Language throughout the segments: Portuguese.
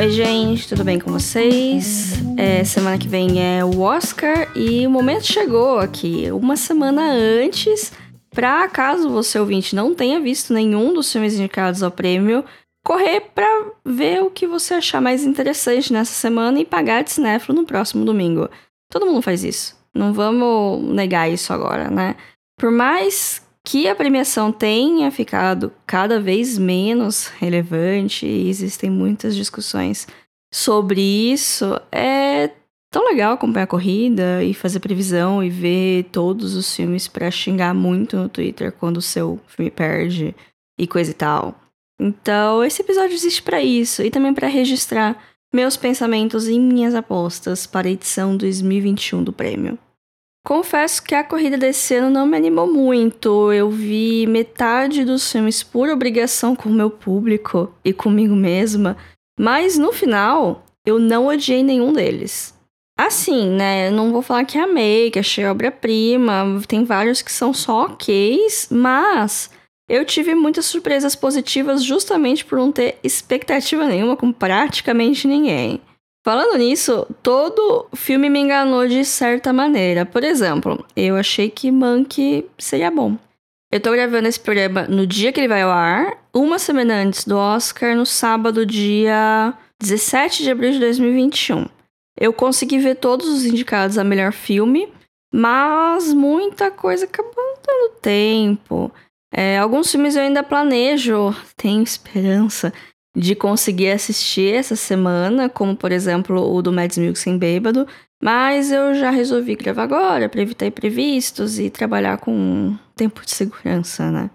Oi, gente, tudo bem com vocês? É, semana que vem é o Oscar e o momento chegou aqui, uma semana antes, para caso você ouvinte não tenha visto nenhum dos filmes indicados ao prêmio, correr para ver o que você achar mais interessante nessa semana e pagar de cinéfilo no próximo domingo. Todo mundo faz isso. Não vamos negar isso agora, né? Por mais que a premiação tenha ficado cada vez menos relevante e existem muitas discussões sobre isso, é tão legal acompanhar a corrida e fazer previsão e ver todos os filmes para xingar muito no Twitter quando o seu filme perde e coisa e tal. Então, esse episódio existe para isso e também para registrar meus pensamentos e minhas apostas para a edição 2021 do prêmio. Confesso que a corrida desse ano não me animou muito. Eu vi metade dos filmes por obrigação com o meu público e comigo mesma, mas no final eu não odiei nenhum deles. Assim, né? Não vou falar que amei, que achei obra-prima. Tem vários que são só ok's, mas eu tive muitas surpresas positivas justamente por não ter expectativa nenhuma com praticamente ninguém. Falando nisso, todo filme me enganou de certa maneira. Por exemplo, eu achei que Monkey seria bom. Eu tô gravando esse programa no dia que ele vai ao ar, uma semana antes do Oscar, no sábado, dia 17 de abril de 2021. Eu consegui ver todos os indicados a melhor filme, mas muita coisa acabou dando tempo. É, alguns filmes eu ainda planejo, tenho esperança de conseguir assistir essa semana, como por exemplo o do Mads Mikkelsen Bêbado, mas eu já resolvi gravar agora para evitar imprevistos e trabalhar com tempo de segurança, né?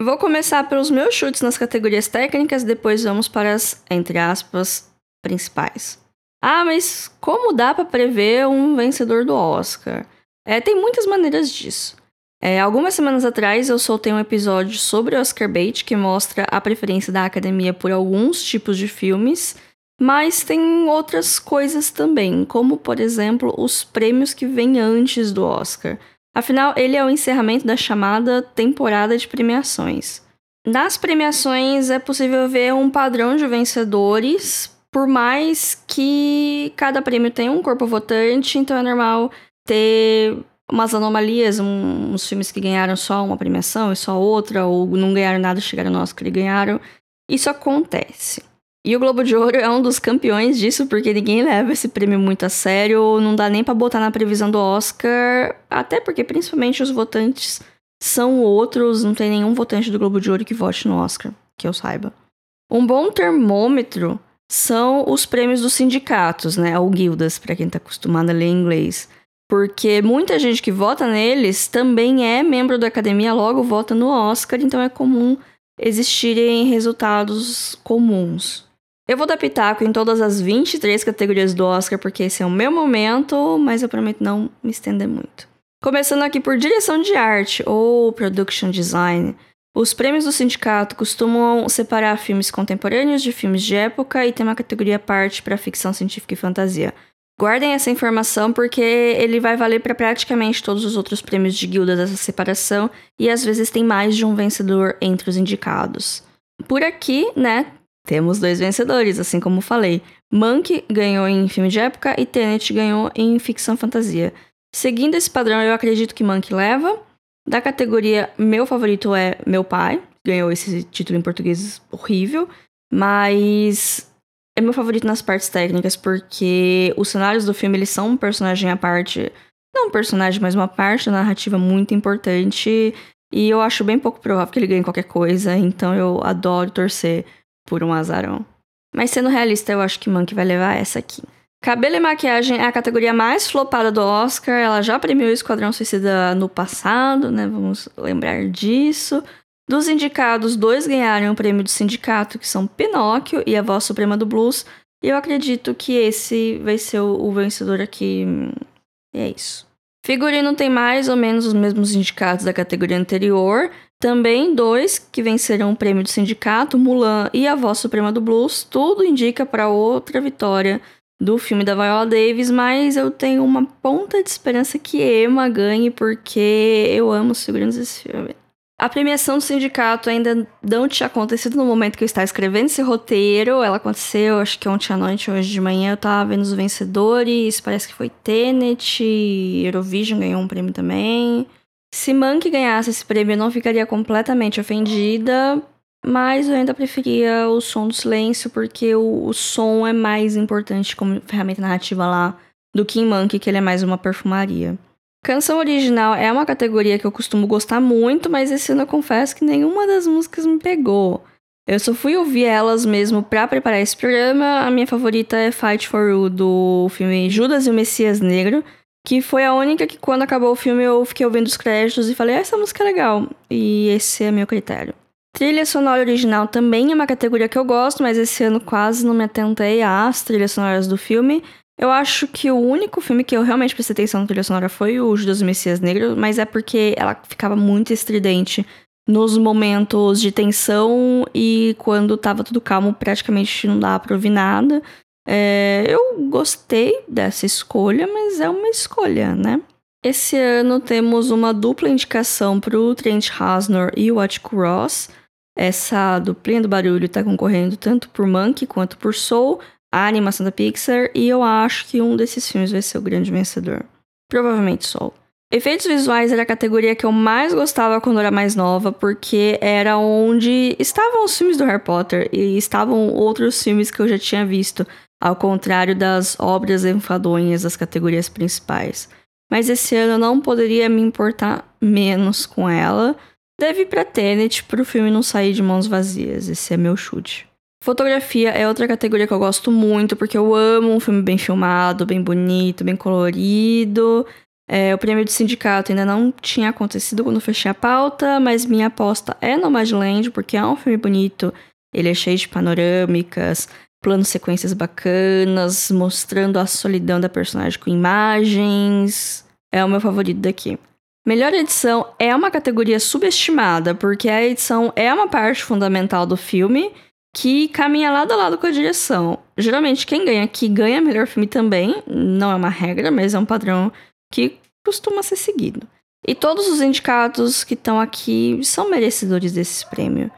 Vou começar pelos meus chutes nas categorias técnicas, depois vamos para as, entre aspas, principais. Ah, mas como dá para prever um vencedor do Oscar? É, tem muitas maneiras disso. É, algumas semanas atrás eu soltei um episódio sobre Oscar bait que mostra a preferência da academia por alguns tipos de filmes, mas tem outras coisas também, como por exemplo os prêmios que vêm antes do Oscar. Afinal, ele é o encerramento da chamada temporada de premiações. Nas premiações é possível ver um padrão de vencedores, por mais que cada prêmio tenha um corpo votante, então é normal ter umas anomalias, um, uns filmes que ganharam só uma premiação e só outra, ou não ganharam nada, chegaram no Oscar e ganharam. Isso acontece. E o Globo de Ouro é um dos campeões disso, porque ninguém leva esse prêmio muito a sério, não dá nem para botar na previsão do Oscar, até porque principalmente os votantes são outros, não tem nenhum votante do Globo de Ouro que vote no Oscar, que eu saiba. Um bom termômetro são os prêmios dos sindicatos, né, ou guildas, para quem tá acostumado a ler inglês. Porque muita gente que vota neles também é membro da academia, logo vota no Oscar, então é comum existirem resultados comuns. Eu vou dar pitaco em todas as 23 categorias do Oscar, porque esse é o meu momento, mas eu prometo não me estender muito. Começando aqui por direção de arte ou production design. Os prêmios do sindicato costumam separar filmes contemporâneos de filmes de época e tem uma categoria à parte para ficção científica e fantasia. Guardem essa informação porque ele vai valer para praticamente todos os outros prêmios de guilda dessa separação e às vezes tem mais de um vencedor entre os indicados. Por aqui, né, temos dois vencedores, assim como falei. Monkey ganhou em filme de época e Tenet ganhou em ficção fantasia. Seguindo esse padrão, eu acredito que Monkey leva. Da categoria Meu Favorito é Meu Pai, ganhou esse título em português horrível, mas é meu favorito nas partes técnicas, porque os cenários do filme, eles são um personagem à parte. Não um personagem, mas uma parte da narrativa muito importante. E eu acho bem pouco provável que ele ganhe qualquer coisa, então eu adoro torcer por um azarão. Mas sendo realista, eu acho que Monkey vai levar essa aqui. Cabelo e maquiagem é a categoria mais flopada do Oscar. Ela já premiou o Esquadrão Suicida no passado, né? Vamos lembrar disso. Dos indicados, dois ganharam o prêmio do sindicato, que são Pinóquio e a Voz Suprema do Blues. E eu acredito que esse vai ser o, vencedor aqui. E é isso. Figurino tem mais ou menos os mesmos indicados da categoria anterior. Também dois que venceram o prêmio do sindicato, Mulan e a Voz Suprema do Blues. Tudo indica para outra vitória do filme da Viola Davis, mas eu tenho uma ponta de esperança que Emma ganhe porque eu amo os figurinos desse filme. A premiação do sindicato ainda não tinha acontecido no momento que eu estava escrevendo esse roteiro. Ela aconteceu, acho que ontem à noite, hoje de manhã. Eu tava vendo os vencedores. Parece que foi Tenet. Eurovision ganhou um prêmio também. Se Monkey ganhasse esse prêmio, eu não ficaria completamente ofendida. Mas eu ainda preferia o som do silêncio, porque o, o som é mais importante como ferramenta narrativa lá do que em que ele é mais uma perfumaria. Canção original é uma categoria que eu costumo gostar muito, mas esse ano eu confesso que nenhuma das músicas me pegou. Eu só fui ouvir elas mesmo para preparar esse programa. A minha favorita é Fight for You, do filme Judas e o Messias Negro, que foi a única que quando acabou o filme eu fiquei ouvindo os créditos e falei, ah, essa música é legal. E esse é meu critério. Trilha sonora original também é uma categoria que eu gosto, mas esse ano quase não me atentei às trilhas sonoras do filme. Eu acho que o único filme que eu realmente prestei atenção na trilha sonora foi o Judas Messias Negro, mas é porque ela ficava muito estridente nos momentos de tensão e quando tava tudo calmo, praticamente não dava pra ouvir nada. É, eu gostei dessa escolha, mas é uma escolha, né? Esse ano temos uma dupla indicação pro Trent Reznor e o Atticus Ross. Essa duplinha do barulho tá concorrendo tanto por Monkey quanto por Soul, a animação da Pixar, e eu acho que um desses filmes vai ser o grande vencedor. Provavelmente Soul. Efeitos visuais era a categoria que eu mais gostava quando era mais nova, porque era onde estavam os filmes do Harry Potter e estavam outros filmes que eu já tinha visto, ao contrário das obras enfadonhas das categorias principais. Mas esse ano eu não poderia me importar menos com ela. Deve pra Tenet pro filme não sair de mãos vazias. Esse é meu chute. Fotografia é outra categoria que eu gosto muito, porque eu amo um filme bem filmado, bem bonito, bem colorido. É, o prêmio do sindicato ainda não tinha acontecido quando fechei a pauta, mas minha aposta é Nomadland, porque é um filme bonito. Ele é cheio de panorâmicas, planos sequências bacanas, mostrando a solidão da personagem com imagens. É o meu favorito daqui. Melhor edição é uma categoria subestimada, porque a edição é uma parte fundamental do filme que caminha lado a lado com a direção. Geralmente, quem ganha aqui ganha melhor filme também. Não é uma regra, mas é um padrão que costuma ser seguido. E todos os indicados que estão aqui são merecedores desse prêmio.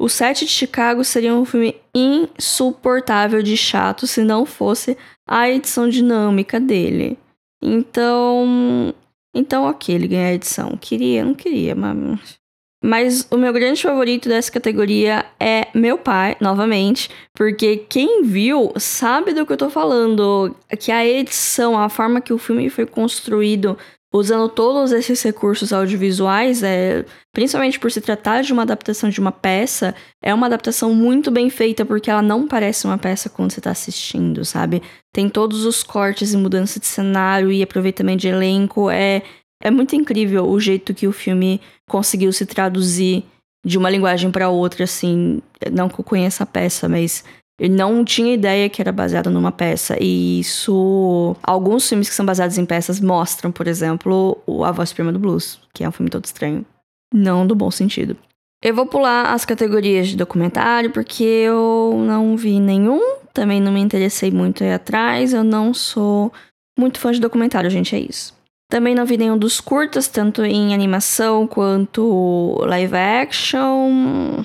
O Sete de Chicago seria um filme insuportável de chato se não fosse a edição dinâmica dele. Então. Então, ok, ele ganha a edição. Queria, não queria, mas mas o meu grande favorito dessa categoria é meu pai, novamente, porque quem viu sabe do que eu tô falando. Que a edição, a forma que o filme foi construído, usando todos esses recursos audiovisuais, é, principalmente por se tratar de uma adaptação de uma peça, é uma adaptação muito bem feita, porque ela não parece uma peça quando você tá assistindo, sabe? Tem todos os cortes e mudança de cenário e aproveitamento de elenco. É, é muito incrível o jeito que o filme conseguiu se traduzir de uma linguagem para outra, assim. Não que eu conheça a peça, mas eu não tinha ideia que era baseado numa peça. E isso. Alguns filmes que são baseados em peças mostram, por exemplo, A Voz Prima do Blues, que é um filme todo estranho. Não do bom sentido. Eu vou pular as categorias de documentário porque eu não vi nenhum. Também não me interessei muito aí atrás. Eu não sou muito fã de documentário, gente, é isso. Também não vi nenhum dos curtas, tanto em animação quanto live action.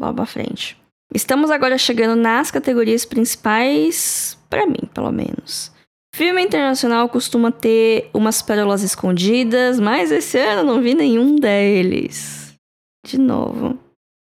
Vamos pra frente. Estamos agora chegando nas categorias principais, para mim, pelo menos. Filme internacional costuma ter umas pérolas escondidas, mas esse ano não vi nenhum deles. De novo.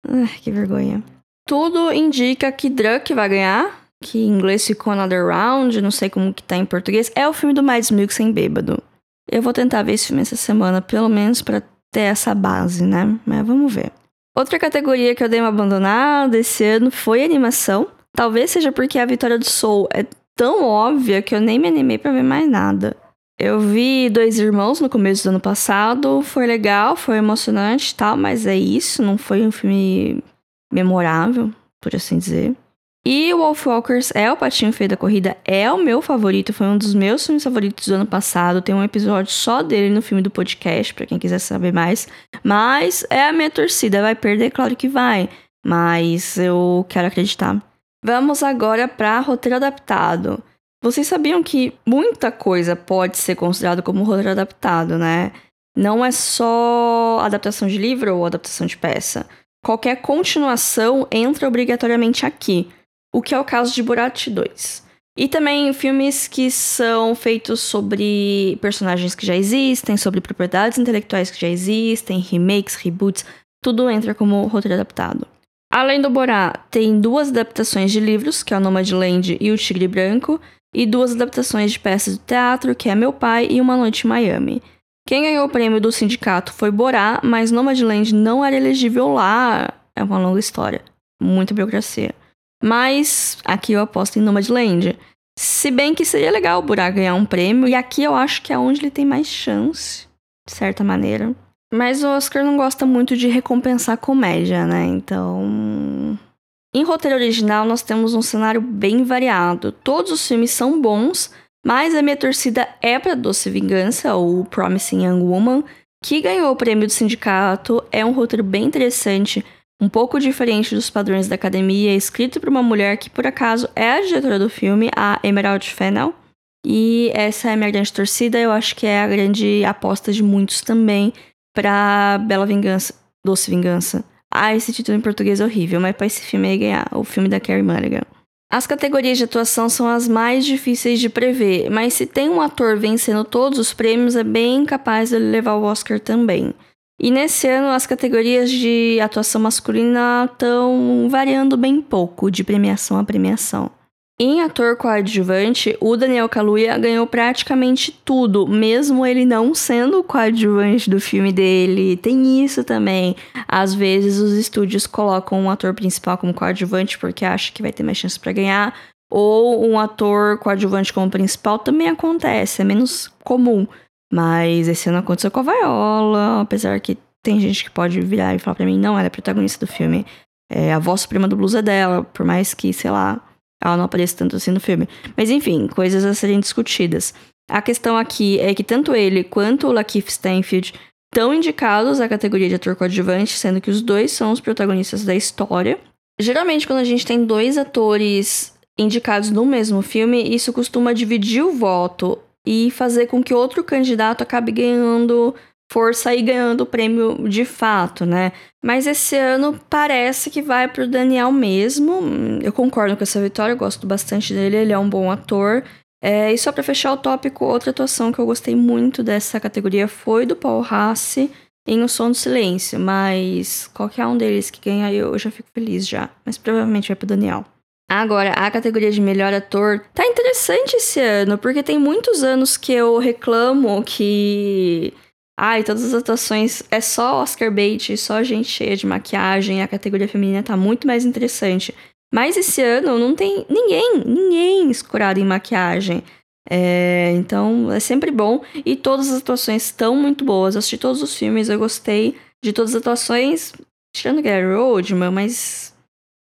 Ai, que vergonha. Tudo indica que Druck vai ganhar, que em inglês ficou Another Round, não sei como que tá em português. É o filme do Mads Mikkelsen bêbado. Eu vou tentar ver esse filme essa semana, pelo menos para ter essa base, né? Mas vamos ver. Outra categoria que eu dei uma abandonada esse ano foi animação. Talvez seja porque a vitória do Soul é tão óbvia que eu nem me animei para ver mais nada. Eu vi Dois Irmãos no começo do ano passado, foi legal, foi emocionante e tal, mas é isso, não foi um filme memorável, por assim dizer. E o Wolfwalkers é o patinho feio da corrida, é o meu favorito, foi um dos meus filmes favoritos do ano passado. Tem um episódio só dele no filme do podcast, para quem quiser saber mais. Mas é a minha torcida, vai perder? Claro que vai. Mas eu quero acreditar. Vamos agora para roteiro adaptado. Vocês sabiam que muita coisa pode ser considerado como roteiro adaptado, né? não é só adaptação de livro ou adaptação de peça. Qualquer continuação entra obrigatoriamente aqui, o que é o caso de Borat 2. E também filmes que são feitos sobre personagens que já existem, sobre propriedades intelectuais que já existem, remakes, reboots, tudo entra como roteiro adaptado. Além do Borá, tem duas adaptações de livros, que é o Nomadland e o Tigre Branco, e duas adaptações de peças de teatro, que é Meu Pai e Uma Noite em Miami. Quem ganhou o prêmio do sindicato foi Borá, mas Nomadland não era elegível lá. É uma longa história. Muita burocracia. Mas aqui eu aposto em Nomadland. Se bem que seria legal o Borá ganhar um prêmio, e aqui eu acho que é onde ele tem mais chance, de certa maneira. Mas o Oscar não gosta muito de recompensar comédia, né? Então. Em roteiro original, nós temos um cenário bem variado. Todos os filmes são bons, mas a minha torcida é para Doce Vingança, ou Promising Young Woman, que ganhou o prêmio do sindicato. É um roteiro bem interessante, um pouco diferente dos padrões da academia, escrito por uma mulher que, por acaso, é a diretora do filme, a Emerald Fennell. E essa é a minha grande torcida, eu acho que é a grande aposta de muitos também pra Bela Vingança, Doce Vingança. Ah, esse título em português é horrível, mas pra esse filme aí ganhar, o filme da Carrie Mulligan. As categorias de atuação são as mais difíceis de prever, mas se tem um ator vencendo todos os prêmios, é bem capaz de levar o Oscar também. E nesse ano, as categorias de atuação masculina estão variando bem pouco de premiação a premiação. Em ator coadjuvante, o Daniel Kaluuya ganhou praticamente tudo, mesmo ele não sendo o coadjuvante do filme dele. Tem isso também. Às vezes os estúdios colocam um ator principal como coadjuvante porque acham que vai ter mais chance para ganhar, ou um ator coadjuvante como principal também acontece, é menos comum. Mas esse ano aconteceu com a Viola, apesar que tem gente que pode virar e falar para mim, não, ela é protagonista do filme. É, a voz suprema do blues é dela, por mais que, sei lá, ela não aparece tanto assim no filme. Mas enfim, coisas a serem discutidas. A questão aqui é que tanto ele quanto o Lakeith Stanfield estão indicados à categoria de ator coadjuvante, sendo que os dois são os protagonistas da história. Geralmente, quando a gente tem dois atores indicados no mesmo filme, isso costuma dividir o voto e fazer com que outro candidato acabe ganhando força e ganhando o prêmio de fato, né? Mas esse ano parece que vai pro Daniel mesmo. Eu concordo com essa vitória, eu gosto bastante dele, ele é um bom ator. É, e só para fechar o tópico, outra atuação que eu gostei muito dessa categoria foi do Paul Rassi em O Som do Silêncio, mas qualquer um deles que ganha eu já fico feliz já. Mas provavelmente vai pro Daniel. Agora, a categoria de melhor ator tá interessante esse ano, porque tem muitos anos que eu reclamo que Ai, todas as atuações é só Oscar bait, só gente cheia de maquiagem, a categoria feminina tá muito mais interessante. Mas esse ano não tem ninguém, ninguém escurado em maquiagem. É, então é sempre bom. E todas as atuações estão muito boas. Eu assisti todos os filmes, eu gostei de todas as atuações, tirando Gary Oldman, mas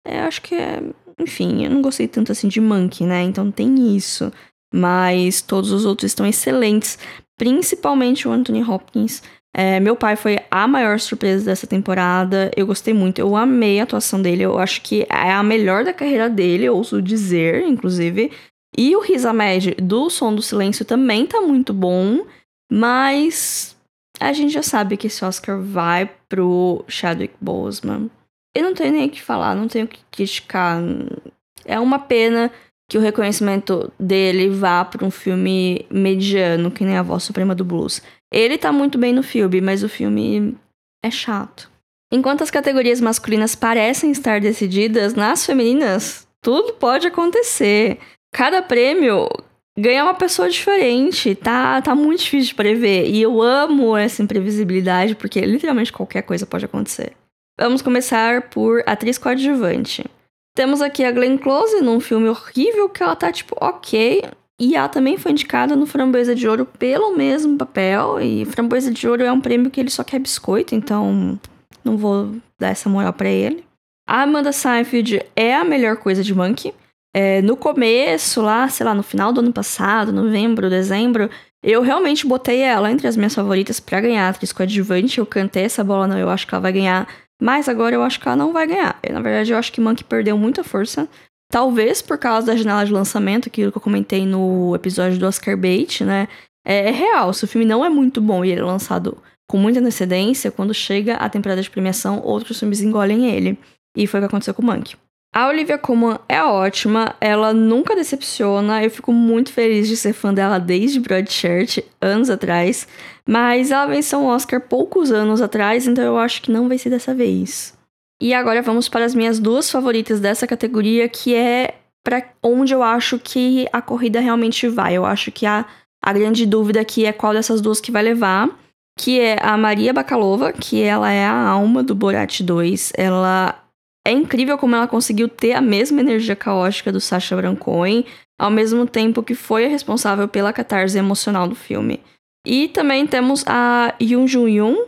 é, acho que é. Enfim, eu não gostei tanto assim de Monkey, né? Então tem isso. Mas todos os outros estão excelentes principalmente o Anthony Hopkins. É, meu pai foi a maior surpresa dessa temporada. Eu gostei muito, eu amei a atuação dele. Eu acho que é a melhor da carreira dele, ouso dizer, inclusive. E o Riz Ahmed do Som do Silêncio também tá muito bom, mas a gente já sabe que esse Oscar vai pro Chadwick Boseman. Eu não tenho nem o que falar, não tenho o que criticar. É uma pena que o reconhecimento dele vá para um filme mediano, que nem a voz suprema do blues. Ele tá muito bem no filme, mas o filme é chato. Enquanto as categorias masculinas parecem estar decididas, nas femininas tudo pode acontecer. Cada prêmio ganha uma pessoa diferente, tá, tá muito difícil de prever. E eu amo essa imprevisibilidade, porque literalmente qualquer coisa pode acontecer. Vamos começar por atriz coadjuvante. Temos aqui a Glenn Close num filme horrível que ela tá tipo, ok. E ela também foi indicada no Framboesa de Ouro pelo mesmo papel. E Framboesa de Ouro é um prêmio que ele só quer biscoito, então não vou dar essa moral para ele. A Amanda Seyfried é a melhor coisa de Monkey. É, no começo, lá, sei lá, no final do ano passado, novembro, dezembro, eu realmente botei ela entre as minhas favoritas para ganhar atriz coadjuvante. Eu cantei essa bola, não, eu acho que ela vai ganhar mas agora eu acho que ela não vai ganhar. Na verdade, eu acho que Monkey perdeu muita força. Talvez por causa da janela de lançamento, aquilo que eu comentei no episódio do Oscar Bait, né? É, é real, se o filme não é muito bom e ele é lançado com muita antecedência, quando chega a temporada de premiação, outros filmes engolem ele. E foi o que aconteceu com o Monk. A Olivia Colman é ótima, ela nunca decepciona, eu fico muito feliz de ser fã dela desde Broadchurch, anos atrás, mas ela venceu um Oscar poucos anos atrás, então eu acho que não vai ser dessa vez. E agora vamos para as minhas duas favoritas dessa categoria, que é para onde eu acho que a corrida realmente vai. Eu acho que a, a grande dúvida aqui é qual dessas duas que vai levar, que é a Maria Bakalova, que ela é a alma do Borat 2. Ela é incrível como ela conseguiu ter a mesma energia caótica do Sacha Baron ao mesmo tempo que foi a responsável pela catarse emocional do filme. E também temos a Yoon Jun Yoon,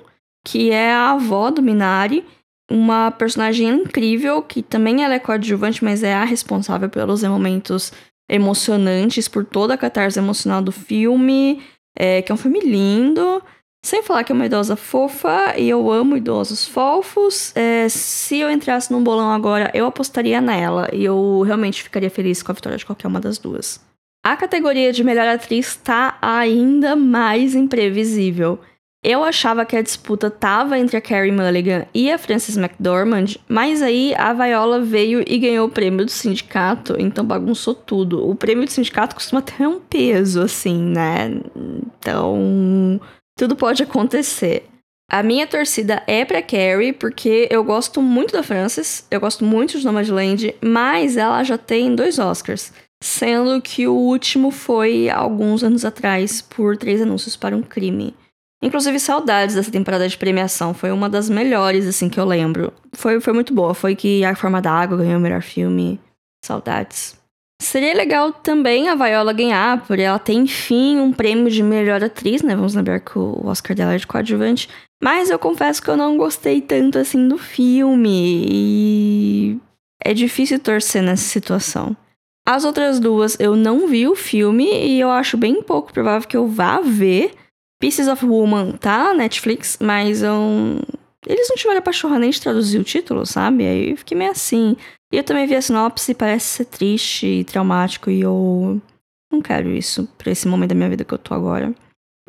que é a avó do Minari, uma personagem incrível, que também ela é coadjuvante, mas é a responsável pelos momentos emocionantes, por toda a catarse emocional do filme, é, que é um filme lindo. Sem falar que é uma idosa fofa e eu amo idosos fofos. É, se eu entrasse num bolão agora, eu apostaria nela e eu realmente ficaria feliz com a vitória de qualquer uma das duas. A categoria de melhor atriz tá ainda mais imprevisível. Eu achava que a disputa tava entre a Carrie Mulligan e a Frances McDormand, mas aí a Viola veio e ganhou o prêmio do sindicato, então bagunçou tudo. O prêmio do sindicato costuma ter um peso, assim, né? Então tudo pode acontecer. A minha torcida é pra Carrie, porque eu gosto muito da Frances, eu gosto muito de Nomadland, mas ela já tem dois Oscars. Sendo que o último foi alguns anos atrás, por três anúncios para um crime. Inclusive, saudades dessa temporada de premiação. Foi uma das melhores, assim, que eu lembro. Foi, foi muito boa. Foi que A Forma d'Água ganhou o melhor filme. Saudades. Seria legal também a Viola ganhar, por ela ter, enfim, um prêmio de melhor atriz, né? Vamos lembrar que o Oscar dela é de coadjuvante. Mas eu confesso que eu não gostei tanto, assim, do filme. E é difícil torcer nessa situação. As outras duas, eu não vi o filme e eu acho bem pouco provável que eu vá ver. Pieces of Woman tá na Netflix, mas eu... eles não tiveram a pachorra nem de traduzir o título, sabe? Aí eu fiquei meio assim. E eu também vi a sinopse, parece ser triste e traumático, e eu não quero isso pra esse momento da minha vida que eu tô agora.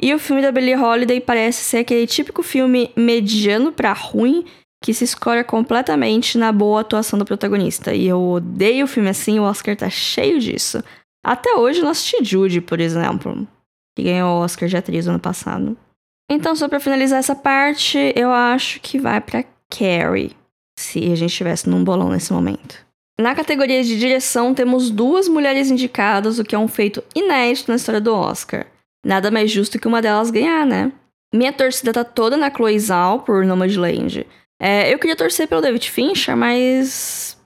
E o filme da Billie Holiday parece ser aquele típico filme mediano para ruim que se escora completamente na boa atuação do protagonista. E eu odeio filme assim, o Oscar tá cheio disso. Até hoje eu não assisti Judy, por exemplo, que ganhou o Oscar de atriz ano passado. Então, só para finalizar essa parte, eu acho que vai para Carrie se a gente estivesse num bolão nesse momento. Na categoria de direção, temos duas mulheres indicadas, o que é um feito inédito na história do Oscar. Nada mais justo que uma delas ganhar, né? Minha torcida tá toda na Chloe Zhao por Nomadland. É, eu queria torcer pelo David Fincher, mas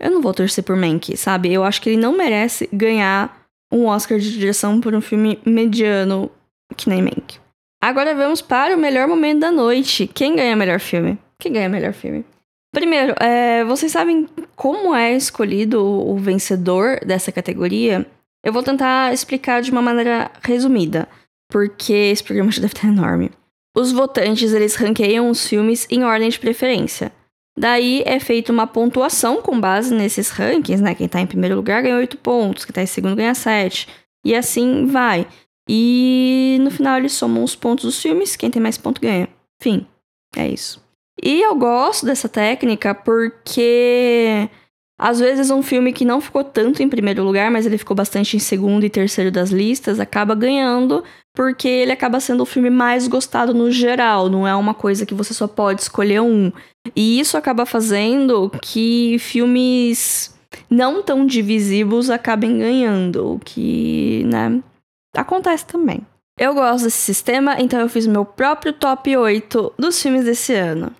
eu não vou torcer por Mank, sabe? Eu acho que ele não merece ganhar um Oscar de direção por um filme mediano que nem Mank. Agora vamos para o melhor momento da noite. Quem ganha melhor filme? Quem ganha melhor filme? Primeiro, é, vocês sabem como é escolhido o vencedor dessa categoria? Eu vou tentar explicar de uma maneira resumida, porque esse programa já deve estar enorme. Os votantes, eles ranqueiam os filmes em ordem de preferência. Daí é feita uma pontuação com base nesses rankings, né? Quem tá em primeiro lugar ganha 8 pontos, quem tá em segundo ganha 7. E assim vai. E no final eles somam os pontos dos filmes, quem tem mais ponto ganha. Fim. É isso. E eu gosto dessa técnica porque às vezes um filme que não ficou tanto em primeiro lugar, mas ele ficou bastante em segundo e terceiro das listas, acaba ganhando porque ele acaba sendo o filme mais gostado no geral, não é uma coisa que você só pode escolher um. E isso acaba fazendo que filmes não tão divisivos acabem ganhando, o que, né, acontece também. Eu gosto desse sistema, então eu fiz meu próprio top 8 dos filmes desse ano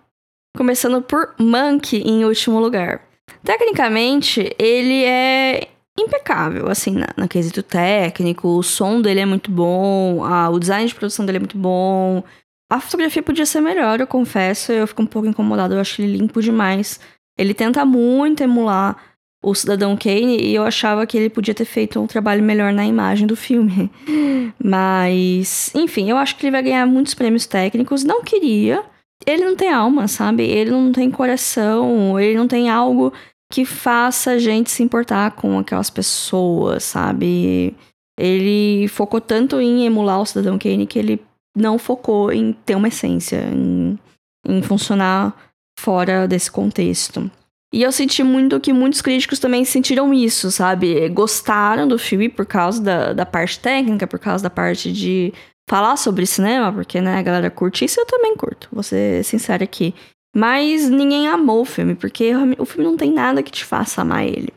começando por Monkey em último lugar. Tecnicamente, ele é impecável, assim, na, quesito técnico, o som dele é muito bom, a, o design de produção dele é muito bom. A fotografia podia ser melhor, eu confesso, eu fico um pouco incomodado, eu acho ele limpo demais. Ele tenta muito emular o Cidadão Kane e eu achava que ele podia ter feito um trabalho melhor na imagem do filme. Mas, enfim, eu acho que ele vai ganhar muitos prêmios técnicos. Não queria, ele não tem alma, sabe? Ele não tem coração, ele não tem algo que faça a gente se importar com aquelas pessoas, sabe? Ele focou tanto em emular o Cidadão Kane que ele não focou em ter uma essência, em, em funcionar fora desse contexto. E eu senti muito que muitos críticos também sentiram isso, sabe? Gostaram do filme por causa da, da parte técnica, por causa da parte de falar sobre cinema, porque, né, a galera curte isso, eu também curto, vou ser sincera aqui. Mas ninguém amou o filme, porque o filme não tem nada que te faça amar ele.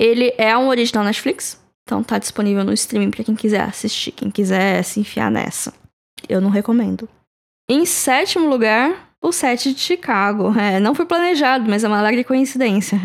Ele é um original Netflix, então tá disponível no streaming para quem quiser assistir, quem quiser se enfiar nessa. Eu não recomendo. Em sétimo lugar, o set de Chicago. É, não foi planejado, mas é uma alegre coincidência.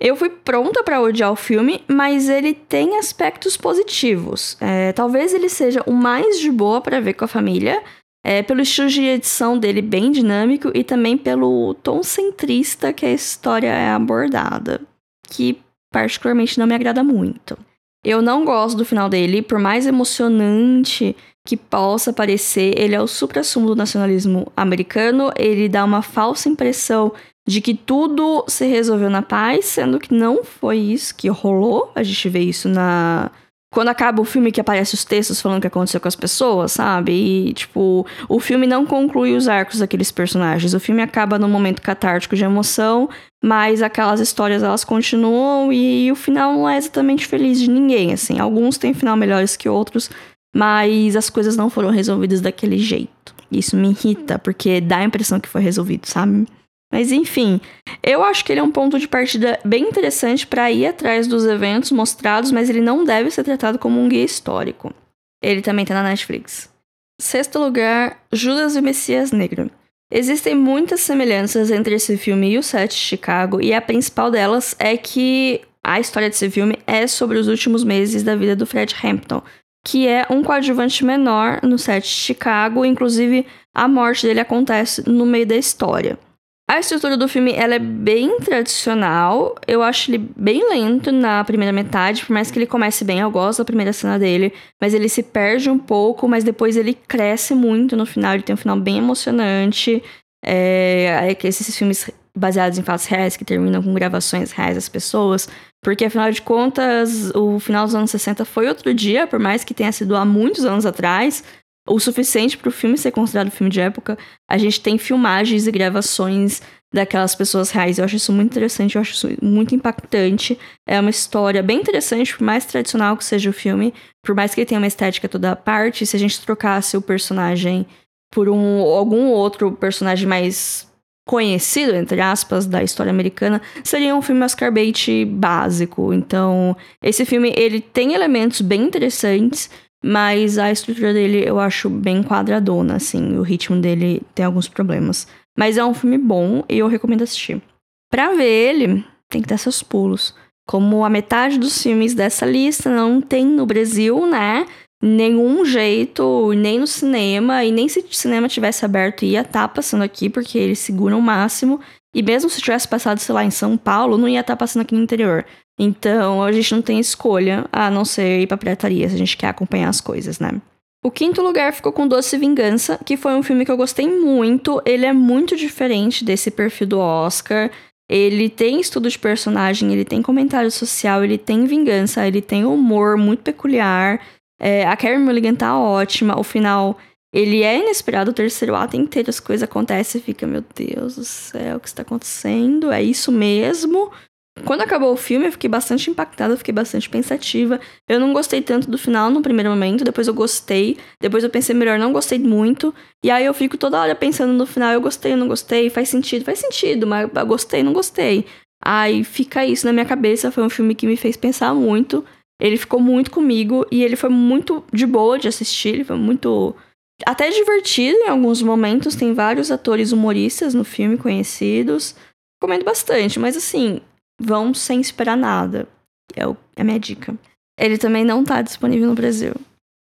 Eu fui pronta para odiar o filme, mas ele tem aspectos positivos. É, talvez ele seja o mais de boa para ver com a família, é, pelo estilo de edição dele bem dinâmico e também pelo tom centrista que a história é abordada, que particularmente não me agrada muito. Eu não gosto do final dele, por mais emocionante que possa parecer, ele é o supra-sumo do nacionalismo americano, ele dá uma falsa impressão de que tudo se resolveu na paz, sendo que não foi isso que rolou. A gente vê isso na quando acaba o filme que aparece os textos falando o que aconteceu com as pessoas, sabe? E, tipo, o filme não conclui os arcos daqueles personagens. O filme acaba num momento catártico de emoção, mas aquelas histórias elas continuam e o final não é exatamente feliz de ninguém, assim. Alguns têm final melhores que outros, mas as coisas não foram resolvidas daquele jeito. Isso me irrita, porque dá a impressão que foi resolvido, sabe? Mas enfim, eu acho que ele é um ponto de partida bem interessante para ir atrás dos eventos mostrados, mas ele não deve ser tratado como um guia histórico. Ele também tá na Netflix. Sexto lugar, Judas e o Messias Negro. Existem muitas semelhanças entre esse filme e o set de Chicago, e a principal delas é que a história desse filme é sobre os últimos meses da vida do Fred Hampton, que é um coadjuvante menor no set de Chicago, inclusive a morte dele acontece no meio da história. A estrutura do filme ela é bem tradicional. Eu acho ele bem lento na primeira metade, por mais que ele comece bem, eu gosto da primeira cena dele, mas ele se perde um pouco, mas depois ele cresce muito no final, ele tem um final bem emocionante. É, é esses filmes baseados em fatos reais que terminam com gravações reais das pessoas, porque afinal de contas, o final dos anos 60 foi outro dia, por mais que tenha sido há muitos anos atrás, o suficiente para o filme ser considerado filme de época. A gente tem filmagens e gravações daquelas pessoas reais. Eu acho isso muito interessante, eu acho isso muito impactante. É uma história bem interessante, por mais tradicional que seja o filme, por mais que ele tenha uma estética toda à parte, se a gente trocasse o personagem por um algum outro personagem mais conhecido, entre aspas, da história americana, seria um filme Oscar bait básico. Então, esse filme, ele tem elementos bem interessantes, mas a estrutura dele eu acho bem quadradona, assim. O ritmo dele tem alguns problemas. Mas é um filme bom e eu recomendo assistir. Pra ver ele, tem que dar seus pulos. Como a metade dos filmes dessa lista não tem no Brasil, né? Nenhum jeito, nem no cinema, e nem se o cinema tivesse aberto ia estar tá passando aqui, porque eles seguram o máximo. E mesmo se tivesse passado, sei lá, em São Paulo, não ia estar tá passando aqui no interior. Então a gente não tem escolha a não ser ir pra pirataria se a gente quer acompanhar as coisas, né? O quinto lugar ficou com Doce Vingança, que foi um filme que eu gostei muito. Ele é muito diferente desse perfil do Oscar. Ele tem estudo de personagem, ele tem comentário social, ele tem vingança, ele tem humor muito peculiar. É, a Carrie Mulligan tá ótima. O final, ele é inesperado. O terceiro ato inteiro as coisas acontecem fica, meu Deus do céu, o que está acontecendo? É isso mesmo? Quando acabou o filme, eu fiquei bastante impactada, fiquei bastante pensativa. Eu não gostei tanto do final no primeiro momento, depois eu gostei, depois eu pensei melhor, não gostei muito. E aí eu fico toda hora pensando no final, eu gostei, eu não gostei, faz sentido, faz sentido, mas eu gostei, não gostei. Aí fica isso na minha cabeça, foi um filme que me fez pensar muito. Ele ficou muito comigo e ele foi muito de boa de assistir, ele foi muito até divertido em alguns momentos, tem vários atores humoristas no filme conhecidos. Comendo bastante, mas assim, vão sem esperar nada. É, o, é a minha dica. Ele também não tá disponível no Brasil.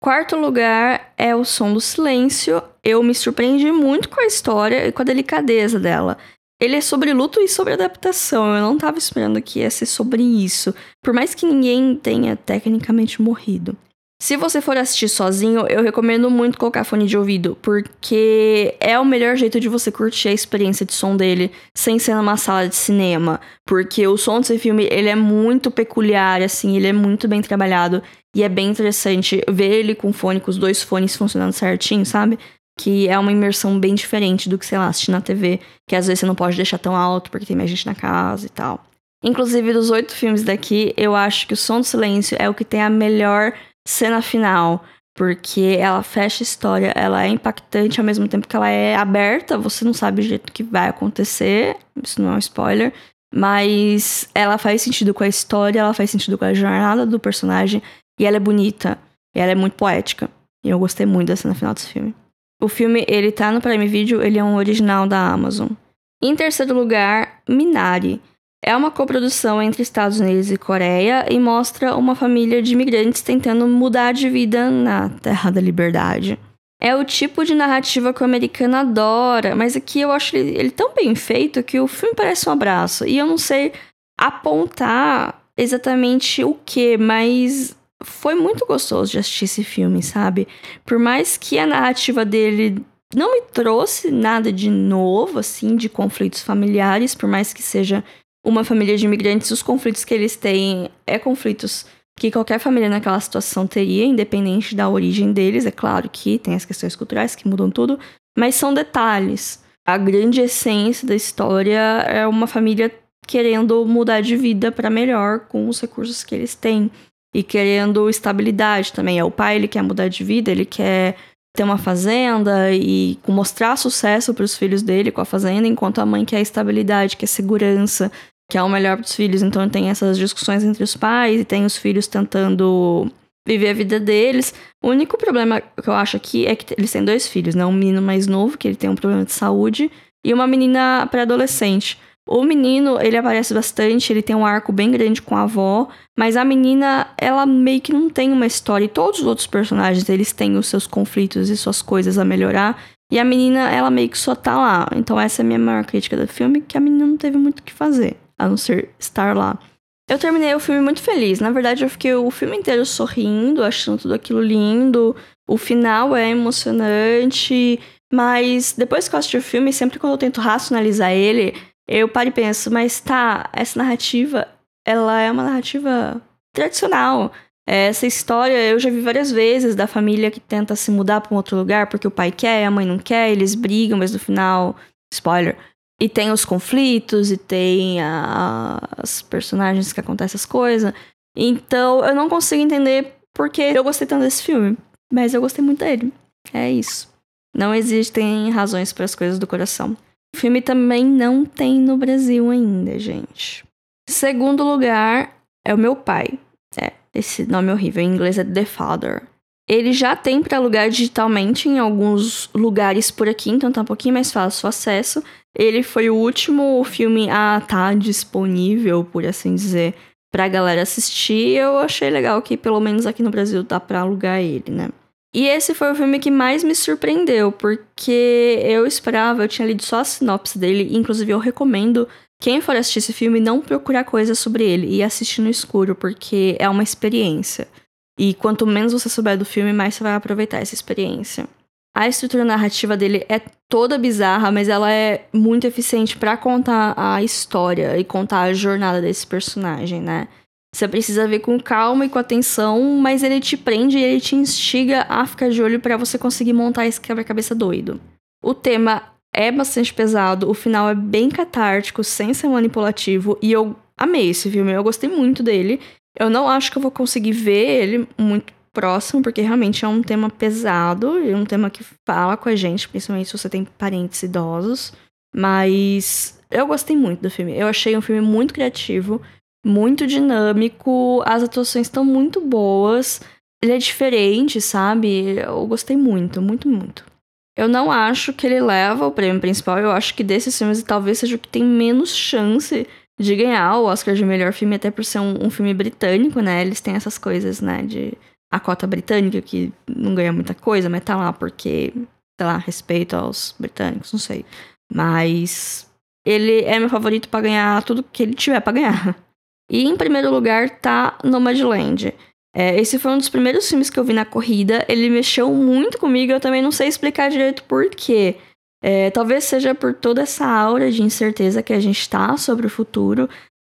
Quarto lugar é O Som do Silêncio. Eu me surpreendi muito com a história e com a delicadeza dela. Ele é sobre luto e sobre adaptação. Eu não tava esperando que ia ser sobre isso. Por mais que ninguém tenha tecnicamente morrido. Se você for assistir sozinho, eu recomendo muito colocar fone de ouvido, porque é o melhor jeito de você curtir a experiência de som dele sem ser numa sala de cinema. Porque o som desse filme, ele é muito peculiar, assim, ele é muito bem trabalhado. E é bem interessante ver ele com fone, com os dois fones funcionando certinho, sabe? Que é uma imersão bem diferente do que, sei lá, assistir na TV, que às vezes você não pode deixar tão alto porque tem mais gente na casa e tal. Inclusive, dos oito filmes daqui, eu acho que o Som do Silêncio é o que tem a melhor cena final, porque ela fecha a história, ela é impactante ao mesmo tempo que ela é aberta, você não sabe o jeito que vai acontecer, isso não é um spoiler, mas ela faz sentido com a história, ela faz sentido com a jornada do personagem, e ela é bonita, e ela é muito poética. E eu gostei muito da cena final desse filme. O filme, ele tá no Prime Video, ele é um original da Amazon. Em terceiro lugar, Minari. É uma coprodução entre Estados Unidos e Coreia e mostra uma família de imigrantes tentando mudar de vida na Terra da Liberdade. É o tipo de narrativa que o americano adora, mas aqui eu acho ele, ele tão bem feito que o filme parece um abraço. E eu não sei apontar exatamente o que, mas foi muito gostoso de assistir esse filme, sabe? Por mais que a narrativa dele não me trouxe nada de novo, assim, de conflitos familiares, por mais que seja uma família de imigrantes, os conflitos que eles têm é conflitos que qualquer família naquela situação teria, independente da origem deles. É claro que tem as questões culturais que mudam tudo, mas são detalhes. A grande essência da história é uma família querendo mudar de vida para melhor com os recursos que eles têm e querendo estabilidade também. É o pai, ele quer mudar de vida, ele quer ter uma fazenda e mostrar sucesso para os filhos dele com a fazenda, enquanto a mãe quer estabilidade, quer segurança, que é o melhor para os filhos. Então tem essas discussões entre os pais e tem os filhos tentando viver a vida deles. O único problema que eu acho aqui é que eles têm dois filhos, né? Um menino mais novo, que ele tem um problema de saúde, e uma menina pré-adolescente. O menino, ele aparece bastante, ele tem um arco bem grande com a avó, mas a menina, ela meio que não tem uma história. E todos os outros personagens, eles têm os seus conflitos e suas coisas a melhorar. E a menina, ela meio que só tá lá. Então essa é a minha maior crítica do filme, que a menina não teve muito o que fazer a não ser estar lá. Eu terminei o filme muito feliz. Na verdade, eu fiquei o filme inteiro sorrindo, achando tudo aquilo lindo. O final é emocionante. Mas depois que eu assisti o filme, sempre quando eu tento racionalizar ele, eu paro e penso, mas tá, essa narrativa, ela é uma narrativa tradicional. Essa história eu já vi várias vezes da família que tenta se mudar para um outro lugar porque o pai quer, a mãe não quer, eles brigam, mas no final, spoiler, e tem os conflitos, e tem a, as personagens que acontecem as coisas. Então eu não consigo entender porque eu gostei tanto desse filme. Mas eu gostei muito dele. É isso. Não existem razões para as coisas do coração. O filme também não tem no Brasil ainda, gente. Segundo lugar é o meu pai. É, esse nome é horrível. Em inglês é The Father. Ele já tem para alugar digitalmente em alguns lugares por aqui, então tá um pouquinho mais fácil o acesso. Ele foi o último filme a estar tá disponível, por assim dizer, pra galera assistir. Eu achei legal que pelo menos aqui no Brasil dá pra alugar ele, né? E esse foi o filme que mais me surpreendeu, porque eu esperava, eu tinha lido só a sinopse dele, inclusive eu recomendo quem for assistir esse filme não procurar coisas sobre ele e assistir no escuro, porque é uma experiência. E quanto menos você souber do filme, mais você vai aproveitar essa experiência. A estrutura narrativa dele é toda bizarra, mas ela é muito eficiente para contar a história e contar a jornada desse personagem, né? Você precisa ver com calma e com atenção, mas ele te prende e ele te instiga a ficar de olho para você conseguir montar esse quebra-cabeça doido. O tema é bastante pesado, o final é bem catártico, sem ser manipulativo, e eu amei esse filme, eu gostei muito dele. Eu não acho que eu vou conseguir ver ele muito próximo, porque realmente é um tema pesado e um tema que fala com a gente, principalmente se você tem parentes idosos. Mas eu gostei muito do filme. Eu achei um filme muito criativo, muito dinâmico, as atuações estão muito boas. Ele é diferente, sabe? Eu gostei muito, muito, muito. Eu não acho que ele leva o prêmio principal, eu acho que desses filmes talvez seja o que tem menos chance de ganhar o Oscar de melhor filme, até por ser um, um filme britânico, né? Eles têm essas coisas, né? De a cota britânica, que não ganha muita coisa, mas tá lá porque, sei lá, respeito aos britânicos, não sei. Mas ele é meu favorito para ganhar tudo que ele tiver para ganhar. E em primeiro lugar tá Nomadland. É, esse foi um dos primeiros filmes que eu vi na corrida. Ele mexeu muito comigo, eu também não sei explicar direito por quê. É, talvez seja por toda essa aura de incerteza que a gente tá sobre o futuro.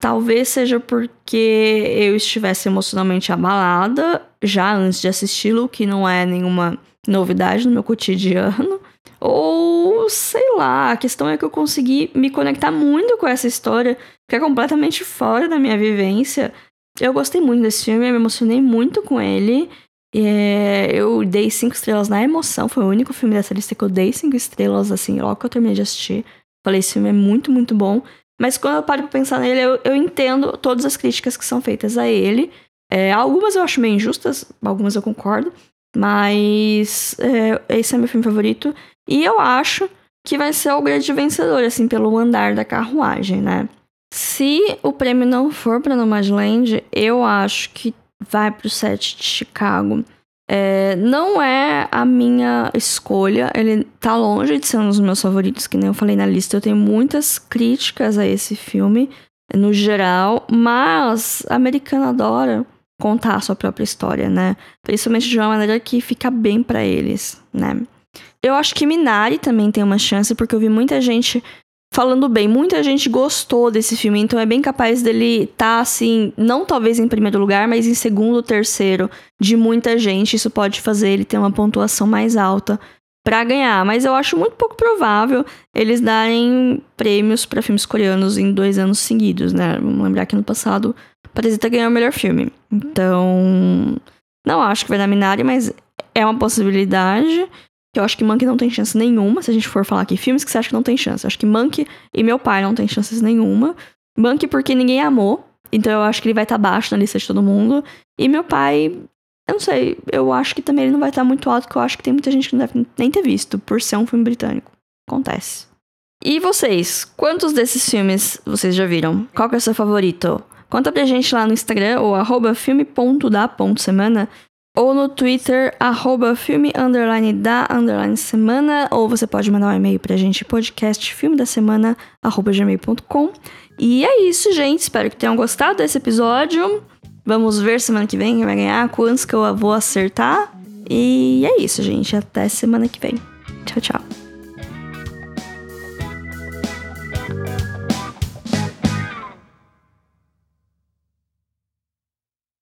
Talvez seja porque eu estivesse emocionalmente abalada já antes de assisti-lo, que não é nenhuma novidade no meu cotidiano. Ou sei lá, a questão é que eu consegui me conectar muito com essa história, que é completamente fora da minha vivência. Eu gostei muito desse filme, eu me emocionei muito com ele. É, eu dei cinco estrelas na emoção, foi o único filme dessa lista que eu dei cinco estrelas, assim, logo que eu terminei de assistir. Falei, esse filme é muito, muito bom. Mas quando eu paro pra pensar nele, eu, eu entendo todas as críticas que são feitas a ele. É, algumas eu acho meio injustas, algumas eu concordo. Mas é, esse é meu filme favorito. E eu acho que vai ser o grande vencedor, assim, pelo andar da carruagem, né? Se o prêmio não for para Nomadland, eu acho que vai pro set de Chicago. É, não é a minha escolha, ele tá longe de ser um dos meus favoritos, que nem eu falei na lista. Eu tenho muitas críticas a esse filme, no geral, mas a americana adora contar a sua própria história, né? Principalmente de uma maneira que fica bem para eles, né? Eu acho que Minari também tem uma chance, porque eu vi muita gente falando bem. Muita gente gostou desse filme, então é bem capaz dele estar tá, assim, não talvez em primeiro lugar, mas em segundo, terceiro de muita gente. Isso pode fazer ele ter uma pontuação mais alta para ganhar, mas eu acho muito pouco provável eles darem prêmios para filmes coreanos em dois anos seguidos, né? Vamos lembrar que no passado Parasita ganhou o melhor filme. Então, não acho que vai dar Minari, mas é uma possibilidade. Que eu acho que Monkey não tem chance nenhuma, se a gente for falar aqui filmes que você acha que não tem chance. Eu acho que Monkey e Meu Pai não tem chances nenhuma. Monkey porque ninguém amou, então eu acho que ele vai estar tá baixo na lista de todo mundo. E Meu Pai, eu não sei, eu acho que também ele não vai estar tá muito alto, porque eu acho que tem muita gente que não deve nem ter visto, por ser um filme britânico. Acontece. E vocês, quantos desses filmes vocês já viram? Qual que é o seu favorito? Conta pra gente lá no Instagram, ou arroba filme.da.semana, ou no Twitter, arroba filme underline da underline semana, ou você pode mandar um e-mail pra gente, podcast filme da semana, arroba gmail.com. E é isso, gente. Espero que tenham gostado desse episódio. Vamos ver semana que vem quem vai ganhar, quantos que eu vou acertar. E é isso, gente. Até semana que vem. Tchau, tchau.